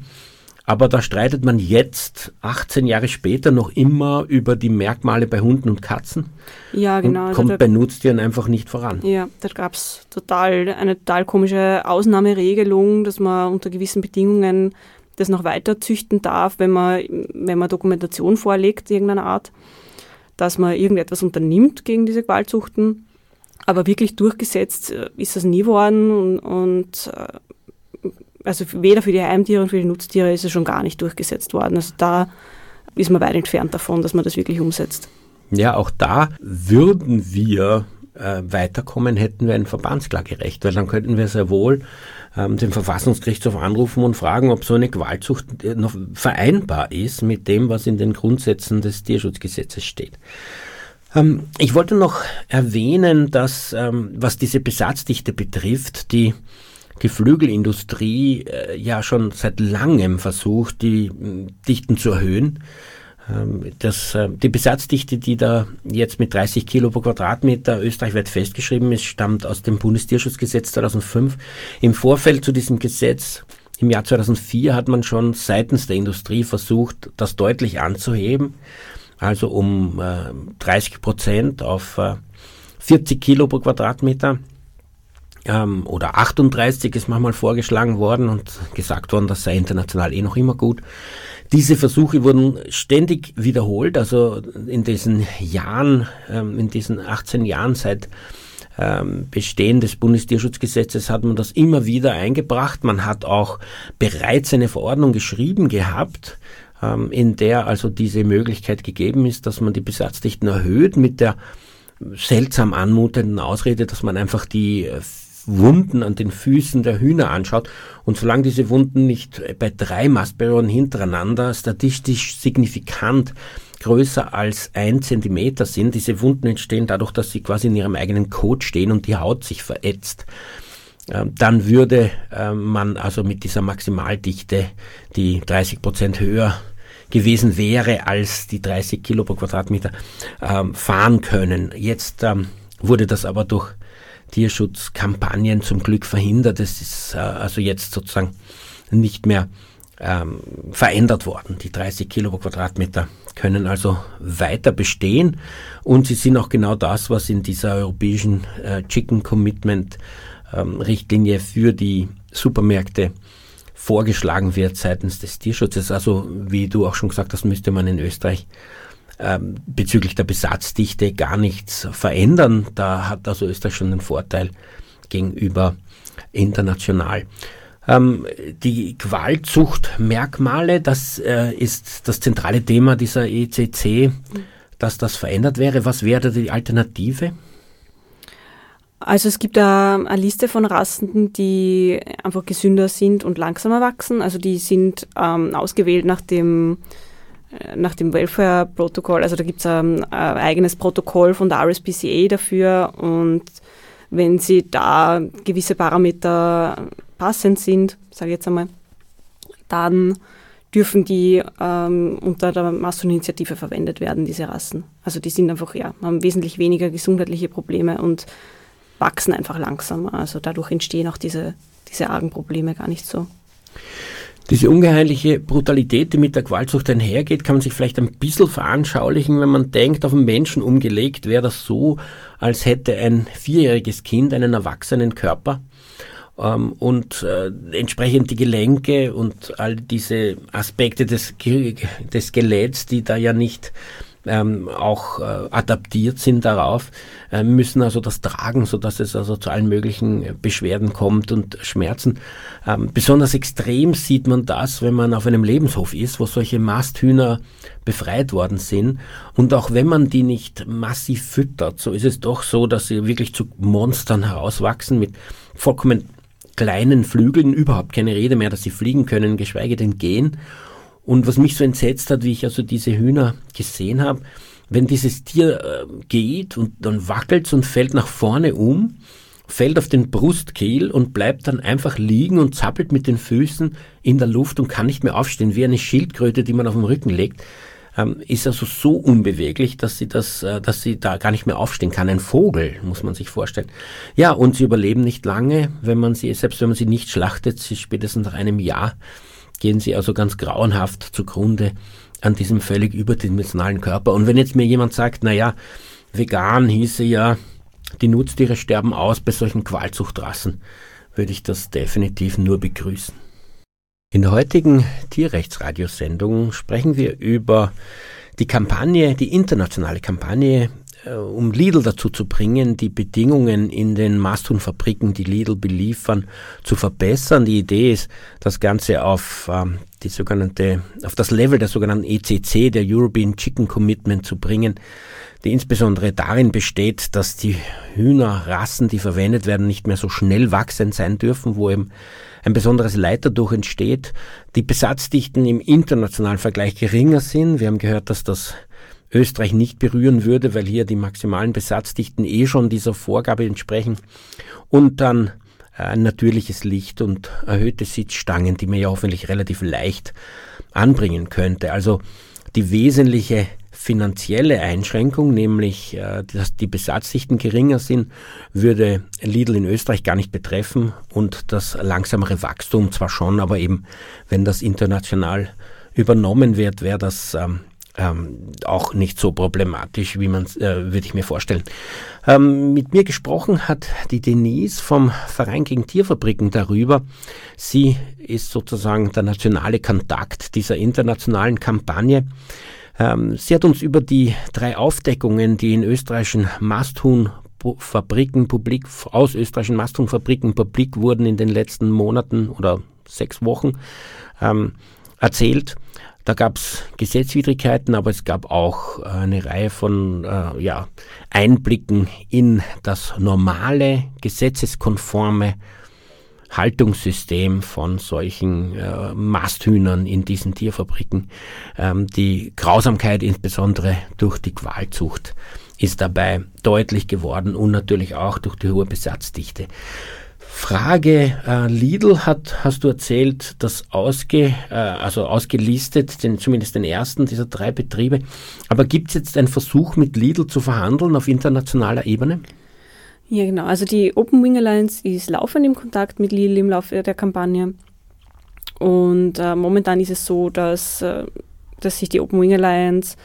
Aber da streitet man jetzt, 18 Jahre später, noch immer über die Merkmale bei Hunden und Katzen. Ja, genau. Und also kommt da, bei Nutztieren einfach nicht voran. Ja, da gab es total eine total komische Ausnahmeregelung, dass man unter gewissen Bedingungen das noch weiter züchten darf, wenn man, wenn man Dokumentation vorlegt, irgendeiner Art, dass man irgendetwas unternimmt gegen diese Qualzuchten. Aber wirklich durchgesetzt äh, ist das nie worden und, und äh, also weder für die Heimtiere und für die Nutztiere ist es schon gar nicht durchgesetzt worden. Also da ist man weit entfernt davon, dass man das wirklich umsetzt. Ja, auch da würden wir äh, weiterkommen, hätten wir ein Verbandsklagerecht, weil dann könnten wir sehr wohl ähm, den Verfassungsgerichtshof anrufen und fragen, ob so eine Gewaltzucht äh, noch vereinbar ist mit dem, was in den Grundsätzen des Tierschutzgesetzes steht. Ähm, ich wollte noch erwähnen, dass ähm, was diese Besatzdichte betrifft, die Geflügelindustrie äh, ja schon seit langem versucht, die äh, Dichten zu erhöhen. Ähm, das, äh, die Besatzdichte, die da jetzt mit 30 Kilo pro Quadratmeter österreichweit festgeschrieben ist, stammt aus dem Bundestierschutzgesetz 2005. Im Vorfeld zu diesem Gesetz im Jahr 2004 hat man schon seitens der Industrie versucht, das deutlich anzuheben, also um äh, 30 Prozent auf äh, 40 Kilo pro Quadratmeter ähm, oder 38 ist manchmal vorgeschlagen worden und gesagt worden, das sei international eh noch immer gut. Diese Versuche wurden ständig wiederholt, also in diesen Jahren, ähm, in diesen 18 Jahren seit ähm, Bestehen des Bundestierschutzgesetzes hat man das immer wieder eingebracht. Man hat auch bereits eine Verordnung geschrieben gehabt, ähm, in der also diese Möglichkeit gegeben ist, dass man die Besatzdichten erhöht mit der seltsam anmutenden Ausrede, dass man einfach die Wunden an den Füßen der Hühner anschaut und solange diese Wunden nicht bei drei Mastperioden hintereinander statistisch signifikant größer als ein Zentimeter sind, diese Wunden entstehen dadurch, dass sie quasi in ihrem eigenen Kot stehen und die Haut sich verätzt, ähm, dann würde ähm, man also mit dieser Maximaldichte, die 30 Prozent höher gewesen wäre als die 30 Kilo pro Quadratmeter, ähm, fahren können. Jetzt wurde das aber durch Tierschutzkampagnen zum Glück verhindert. Es ist äh, also jetzt sozusagen nicht mehr ähm, verändert worden. Die 30 Kilo pro Quadratmeter können also weiter bestehen und sie sind auch genau das, was in dieser europäischen äh, Chicken Commitment ähm, Richtlinie für die Supermärkte vorgeschlagen wird seitens des Tierschutzes. Also wie du auch schon gesagt hast, müsste man in Österreich ähm, bezüglich der Besatzdichte gar nichts verändern. Da hat also Österreich schon einen Vorteil gegenüber international. Ähm, die Qualzuchtmerkmale, das äh, ist das zentrale Thema dieser ECC, dass das verändert wäre. Was wäre die Alternative? Also es gibt eine Liste von Rassen, die einfach gesünder sind und langsamer wachsen. Also die sind ähm, ausgewählt nach dem nach dem Welfare-Protokoll, also da gibt es ein, ein, eigenes Protokoll von der RSPCA dafür und wenn sie da gewisse Parameter passend sind, sage ich jetzt einmal, dann dürfen die ähm, unter der Masson-Initiative verwendet werden, diese Rassen. Also die sind einfach, ja, haben wesentlich weniger gesundheitliche Probleme und wachsen einfach langsamer. Also dadurch entstehen auch diese, diese argen Probleme gar nicht so. Diese ungeheuerliche Brutalität, die mit der Gewaltsucht einhergeht, kann man sich vielleicht ein bisschen veranschaulichen, wenn man denkt, auf einen Menschen umgelegt wäre das so, als hätte ein vierjähriges Kind einen erwachsenen Körper ähm, und äh, entsprechend die Gelenke und all diese Aspekte des, des Skeletts, die da ja nicht ähm, auch äh, adaptiert sind darauf, äh, müssen also das tragen, so dass es also zu allen möglichen Beschwerden kommt und Schmerzen. Ähm, besonders extrem sieht man das, wenn man auf einem Lebenshof ist, wo solche Masthühner befreit worden sind. Und auch wenn man die nicht massiv füttert, so ist es doch so, dass sie wirklich zu Monstern herauswachsen mit vollkommen kleinen Flügeln, überhaupt keine Rede mehr, dass sie fliegen können, geschweige denn gehen. Und was mich so entsetzt hat, wie ich also diese Hühner gesehen habe, wenn dieses Tier äh, geht und dann wackelt und fällt nach vorne um, fällt auf den Brustkehl und bleibt dann einfach liegen und zappelt mit den Füßen in der Luft und kann nicht mehr aufstehen, wie eine Schildkröte, die man auf den Rücken legt, ähm, ist also so unbeweglich, dass sie das, äh, dass sie da gar nicht mehr aufstehen kann. Ein Vogel, muss man sich vorstellen. Ja, und sie überleben nicht lange, wenn man sie, selbst wenn man sie nicht schlachtet, sie spätestens nach einem Jahr gehen sie also ganz grauenhaft zugrunde an diesem völlig überdimensionalen Körper. Und wenn jetzt mir jemand sagt, na ja, vegan hieße ja, die Nutztiere sterben aus bei solchen Qualzuchtrassen, würde ich das definitiv nur begrüßen. In der heutigen Tierrechtsradiosendung sprechen wir über die Kampagne, die internationale Kampagne um Lidl dazu zu bringen, die Bedingungen in den Masthuhnfabriken, die Lidl beliefern, zu verbessern. Die Idee ist, das Ganze auf ähm, die sogenannte, auf das Level der sogenannten ECC, der European Chicken Commitment zu bringen, die insbesondere darin besteht, dass die Hühnerrassen, die verwendet werden, nicht mehr so schnell wachsend sein dürfen, wo eben ein besonderes Leid dadurch entsteht. Die Besatzdichten im internationalen Vergleich geringer sind. Wir haben gehört, dass das Österreich nicht berühren würde, weil hier die maximalen Besatzdichten eh schon dieser Vorgabe entsprechen. Und dann äh, ein natürliches Licht und erhöhte Sitzstangen, die man ja hoffentlich relativ leicht anbringen könnte. Also die wesentliche finanzielle Einschränkung, nämlich äh, dass die Besatzdichten geringer sind, würde Lidl in Österreich gar nicht betreffen und das langsamere Wachstum zwar schon, aber eben wenn das international übernommen wird, wäre das ähm, ähm, auch nicht so problematisch, wie man äh, würde ich mir vorstellen. Ähm, mit mir gesprochen hat die Denise vom Verein gegen Tierfabriken darüber. Sie ist sozusagen der nationale Kontakt dieser internationalen Kampagne. Ähm, sie hat uns über die drei Aufdeckungen, die in österreichischen Masthuhnfabriken publik, aus österreichischen Masthuhnfabriken publik wurden in den letzten Monaten oder sechs Wochen, ähm, erzählt. Da gab es Gesetzwidrigkeiten, aber es gab auch äh, eine Reihe von äh, ja, Einblicken in das normale, gesetzeskonforme Haltungssystem von solchen äh, Masthühnern in diesen Tierfabriken. Ähm, die Grausamkeit insbesondere durch die Qualzucht ist dabei deutlich geworden und natürlich auch durch die hohe Besatzdichte. Frage, äh, Lidl hat, hast du erzählt, das ausge, äh, also ausgelistet, den, zumindest den ersten dieser drei Betriebe. Aber gibt es jetzt einen Versuch mit Lidl zu verhandeln auf internationaler Ebene? Ja, genau. Also die Open Wing Alliance ist laufend im Kontakt mit Lidl im Laufe der Kampagne. Und äh, momentan ist es so, dass, äh, dass sich die Open Wing Alliance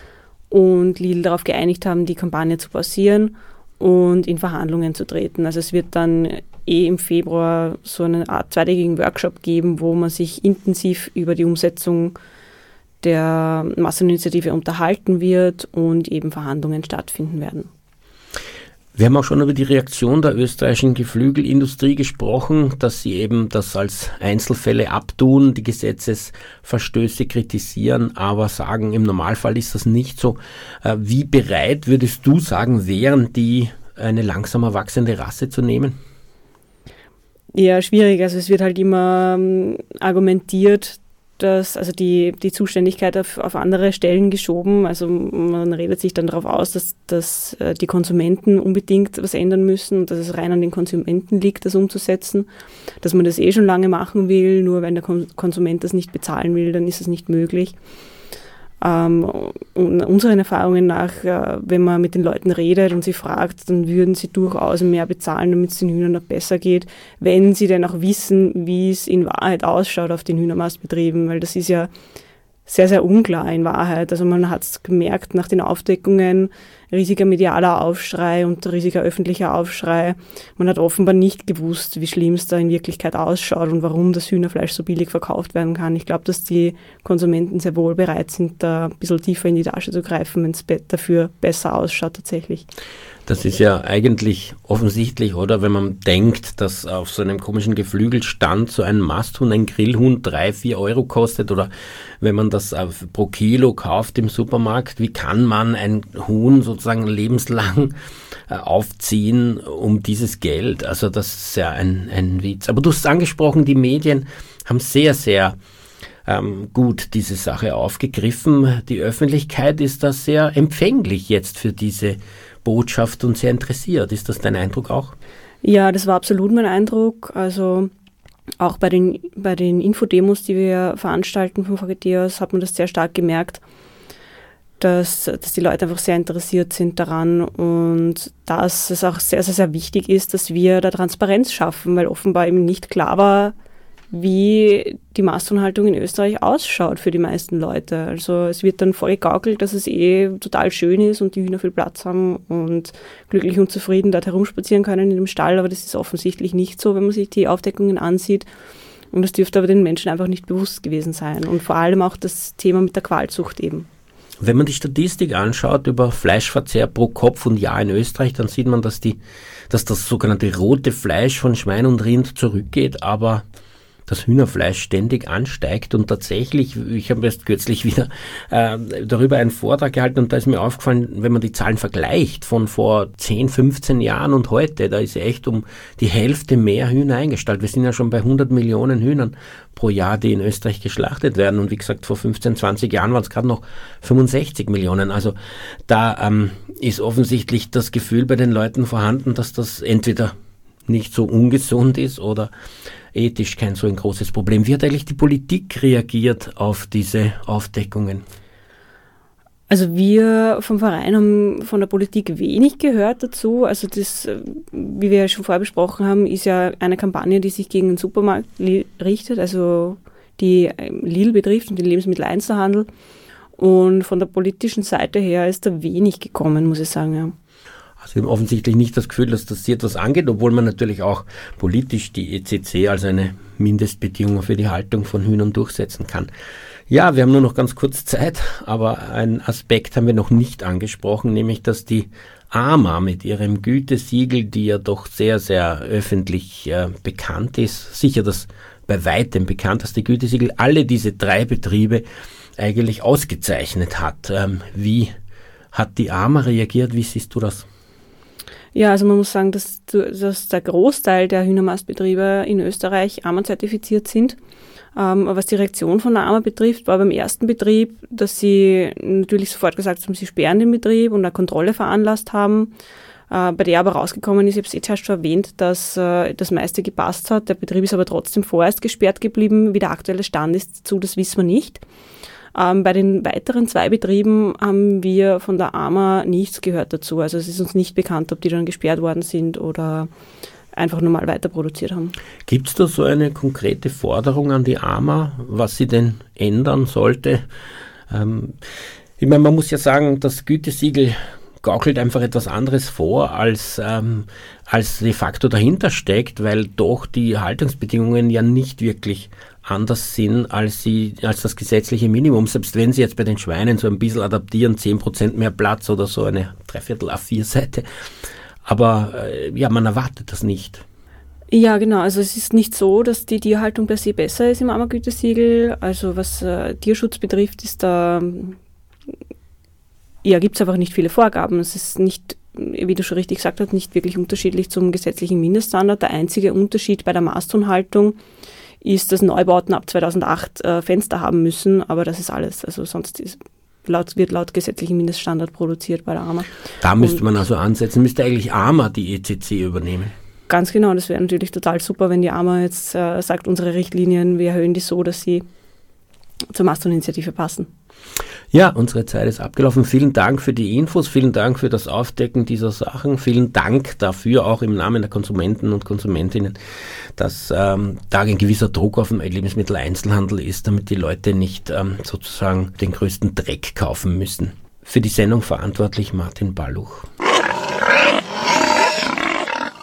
und Lidl darauf geeinigt haben, die Kampagne zu pausieren und in Verhandlungen zu treten. Also es wird dann eh im Februar so eine Art zweitägigen Workshop geben, wo man sich intensiv über die Umsetzung der Masseninitiative unterhalten wird und eben Verhandlungen stattfinden werden. Wir haben auch schon über die Reaktion der österreichischen Geflügelindustrie gesprochen, dass sie eben das als Einzelfälle abtun, die Gesetzesverstöße kritisieren, aber sagen, im Normalfall ist das nicht so. Äh, wie bereit würdest du sagen, wären die, eine langsam wachsende Rasse zu nehmen? Eher schwierig. Also es wird halt immer ähm, argumentiert, dass also die, die Zuständigkeit auf, auf andere Stellen geschoben. Also man redet sich dann darauf aus, dass, dass äh, die Konsumenten unbedingt was ändern müssen und dass es rein an den Konsumenten liegt, das umzusetzen. Dass man das eh schon lange machen will, nur wenn der Konsument das nicht bezahlen will, dann ist es nicht möglich. Ähm, unseren Erfahrungen nach, äh, wenn man mit den Leuten redet und sie fragt, dann würden sie durchaus mehr bezahlen, damit es den Hühnern noch besser geht, wenn sie denn auch wissen, wie es in Wahrheit ausschaut auf den Hühnermastbetrieben, weil das ist ja sehr, sehr unklar in Wahrheit. Also man hat es gemerkt nach den Aufdeckungen, riesiger medialer Aufschrei und riesiger öffentlicher Aufschrei. Man hat offenbar nicht gewusst, wie schlimm es da in Wirklichkeit ausschaut und warum das Hühnerfleisch so billig verkauft werden kann. Ich glaube, dass die Konsumenten sehr wohl bereit sind, da ein bisschen tiefer in die Tasche zu greifen, wenn es dafür besser ausschaut tatsächlich. Das ist ja eigentlich offensichtlich, oder? Wenn man denkt, dass auf so einem komischen Geflügelstand so ein Masthuhn, ein Grillhuhn drei, vier Euro kostet oder wenn man das pro Kilo kauft im Supermarkt, wie kann man ein Huhn sozusagen lebenslang äh, aufziehen um dieses Geld? Also das ist ja ein, ein Witz. Aber du hast angesprochen, die Medien haben sehr, sehr ähm, gut diese Sache aufgegriffen. Die Öffentlichkeit ist da sehr empfänglich jetzt für diese Botschaft und sehr interessiert. Ist das dein Eindruck auch? Ja, das war absolut mein Eindruck. Also auch bei den, bei den Infodemos, die wir veranstalten von VGTs, hat man das sehr stark gemerkt, dass, dass die Leute einfach sehr interessiert sind daran und dass es auch sehr, sehr, sehr wichtig ist, dass wir da Transparenz schaffen, weil offenbar eben nicht klar war, wie die Masthuhnhaltung in Österreich ausschaut für die meisten Leute. Also es wird dann vorgegaukelt, dass es eh total schön ist und die Hühner viel Platz haben und glücklich und zufrieden dort herumspazieren können in dem Stall, aber das ist offensichtlich nicht so, wenn man sich die Aufdeckungen ansieht. Und das dürfte aber den Menschen einfach nicht bewusst gewesen sein. Und vor allem auch das Thema mit der Qualzucht eben. Wenn man die Statistik anschaut über Fleischverzehr pro Kopf und Jahr in Österreich, dann sieht man, dass, die, dass das sogenannte rote Fleisch von Schwein und Rind zurückgeht, aber das Hühnerfleisch ständig ansteigt und tatsächlich, ich habe erst kürzlich wieder äh, darüber einen Vortrag gehalten und da ist mir aufgefallen, wenn man die Zahlen vergleicht von vor 10, 15 Jahren und heute, da ist echt um die Hälfte mehr Hühner eingestellt. Wir sind ja schon bei 100 Millionen Hühnern pro Jahr, die in Österreich geschlachtet werden und wie gesagt, vor 15, 20 Jahren waren es gerade noch 65 Millionen. Also da ähm, ist offensichtlich das Gefühl bei den Leuten vorhanden, dass das entweder nicht so ungesund ist oder ethisch kein so ein großes Problem. Wie hat eigentlich die Politik reagiert auf diese Aufdeckungen? Also wir vom Verein haben von der Politik wenig gehört dazu. Also das, wie wir ja schon vorher besprochen haben, ist ja eine Kampagne, die sich gegen den Supermarkt richtet, also die ähm, Lidl betrifft und den Lebensmitteleinzelhandel. Und von der politischen Seite her ist da wenig gekommen, muss ich sagen. Ja. Sie haben offensichtlich nicht das Gefühl, dass das Sie etwas angeht, obwohl man natürlich auch politisch die ECC als eine Mindestbedingung für die Haltung von Hühnern durchsetzen kann. Ja, wir haben nur noch ganz kurz Zeit, aber einen Aspekt haben wir noch nicht angesprochen, nämlich dass die AMA mit ihrem Gütesiegel, die ja doch sehr, sehr öffentlich äh, bekannt ist, sicher das bei weitem bekannteste Gütesiegel, alle diese drei Betriebe eigentlich ausgezeichnet hat. Ähm, wie hat die AMA reagiert? Wie siehst du das? Ja, also man muss sagen, dass, dass der Großteil der Hühnermastbetriebe in Österreich AMA-zertifiziert sind. Ähm, was die Reaktion von der AMA betrifft, war beim ersten Betrieb, dass sie natürlich sofort gesagt haben, sie sperren den Betrieb und eine Kontrolle veranlasst haben, äh, bei der aber rausgekommen ist, ich habe es eh zuerst schon erwähnt, dass äh, das meiste gepasst hat. Der Betrieb ist aber trotzdem vorerst gesperrt geblieben. Wie der aktuelle Stand ist dazu, das wissen wir nicht. Ähm, bei den weiteren zwei Betrieben haben wir von der AMA nichts gehört dazu. Also es ist uns nicht bekannt, ob die dann gesperrt worden sind oder einfach normal weiter produziert haben. Gibt es da so eine konkrete Forderung an die AMA, was sie denn ändern sollte? Ähm, ich meine, man muss ja sagen, das Gütesiegel gaukelt einfach etwas anderes vor, als, ähm, als de facto dahinter steckt, weil doch die Haltungsbedingungen ja nicht wirklich anders sind als, sie, als das gesetzliche Minimum. Selbst wenn sie jetzt bei den Schweinen so ein bisschen adaptieren, 10% mehr Platz oder so eine Dreiviertel A4-Seite. Aber äh, ja, man erwartet das nicht. Ja, genau. Also es ist nicht so, dass die Tierhaltung per se besser ist im Ammergütesiegel. Also was äh, Tierschutz betrifft, ist da ja, gibt es einfach nicht viele Vorgaben. Es ist nicht, wie du schon richtig gesagt hast, nicht wirklich unterschiedlich zum gesetzlichen Mindeststandard. Der einzige Unterschied bei der Masthuhnhaltung ist, dass Neubauten ab 2008 äh, Fenster haben müssen, aber das ist alles. Also sonst ist, laut, wird laut gesetzlichem Mindeststandard produziert bei der AMA. Da müsste Und man also ansetzen, müsste eigentlich AMA die ECC übernehmen. Ganz genau, das wäre natürlich total super, wenn die AMA jetzt äh, sagt, unsere Richtlinien, wir erhöhen die so, dass sie zur Maston-Initiative passen. Ja, unsere Zeit ist abgelaufen. Vielen Dank für die Infos, vielen Dank für das Aufdecken dieser Sachen, vielen Dank dafür auch im Namen der Konsumenten und Konsumentinnen, dass ähm, da ein gewisser Druck auf dem Lebensmitteleinzelhandel ist, damit die Leute nicht ähm, sozusagen den größten Dreck kaufen müssen. Für die Sendung verantwortlich Martin Balluch.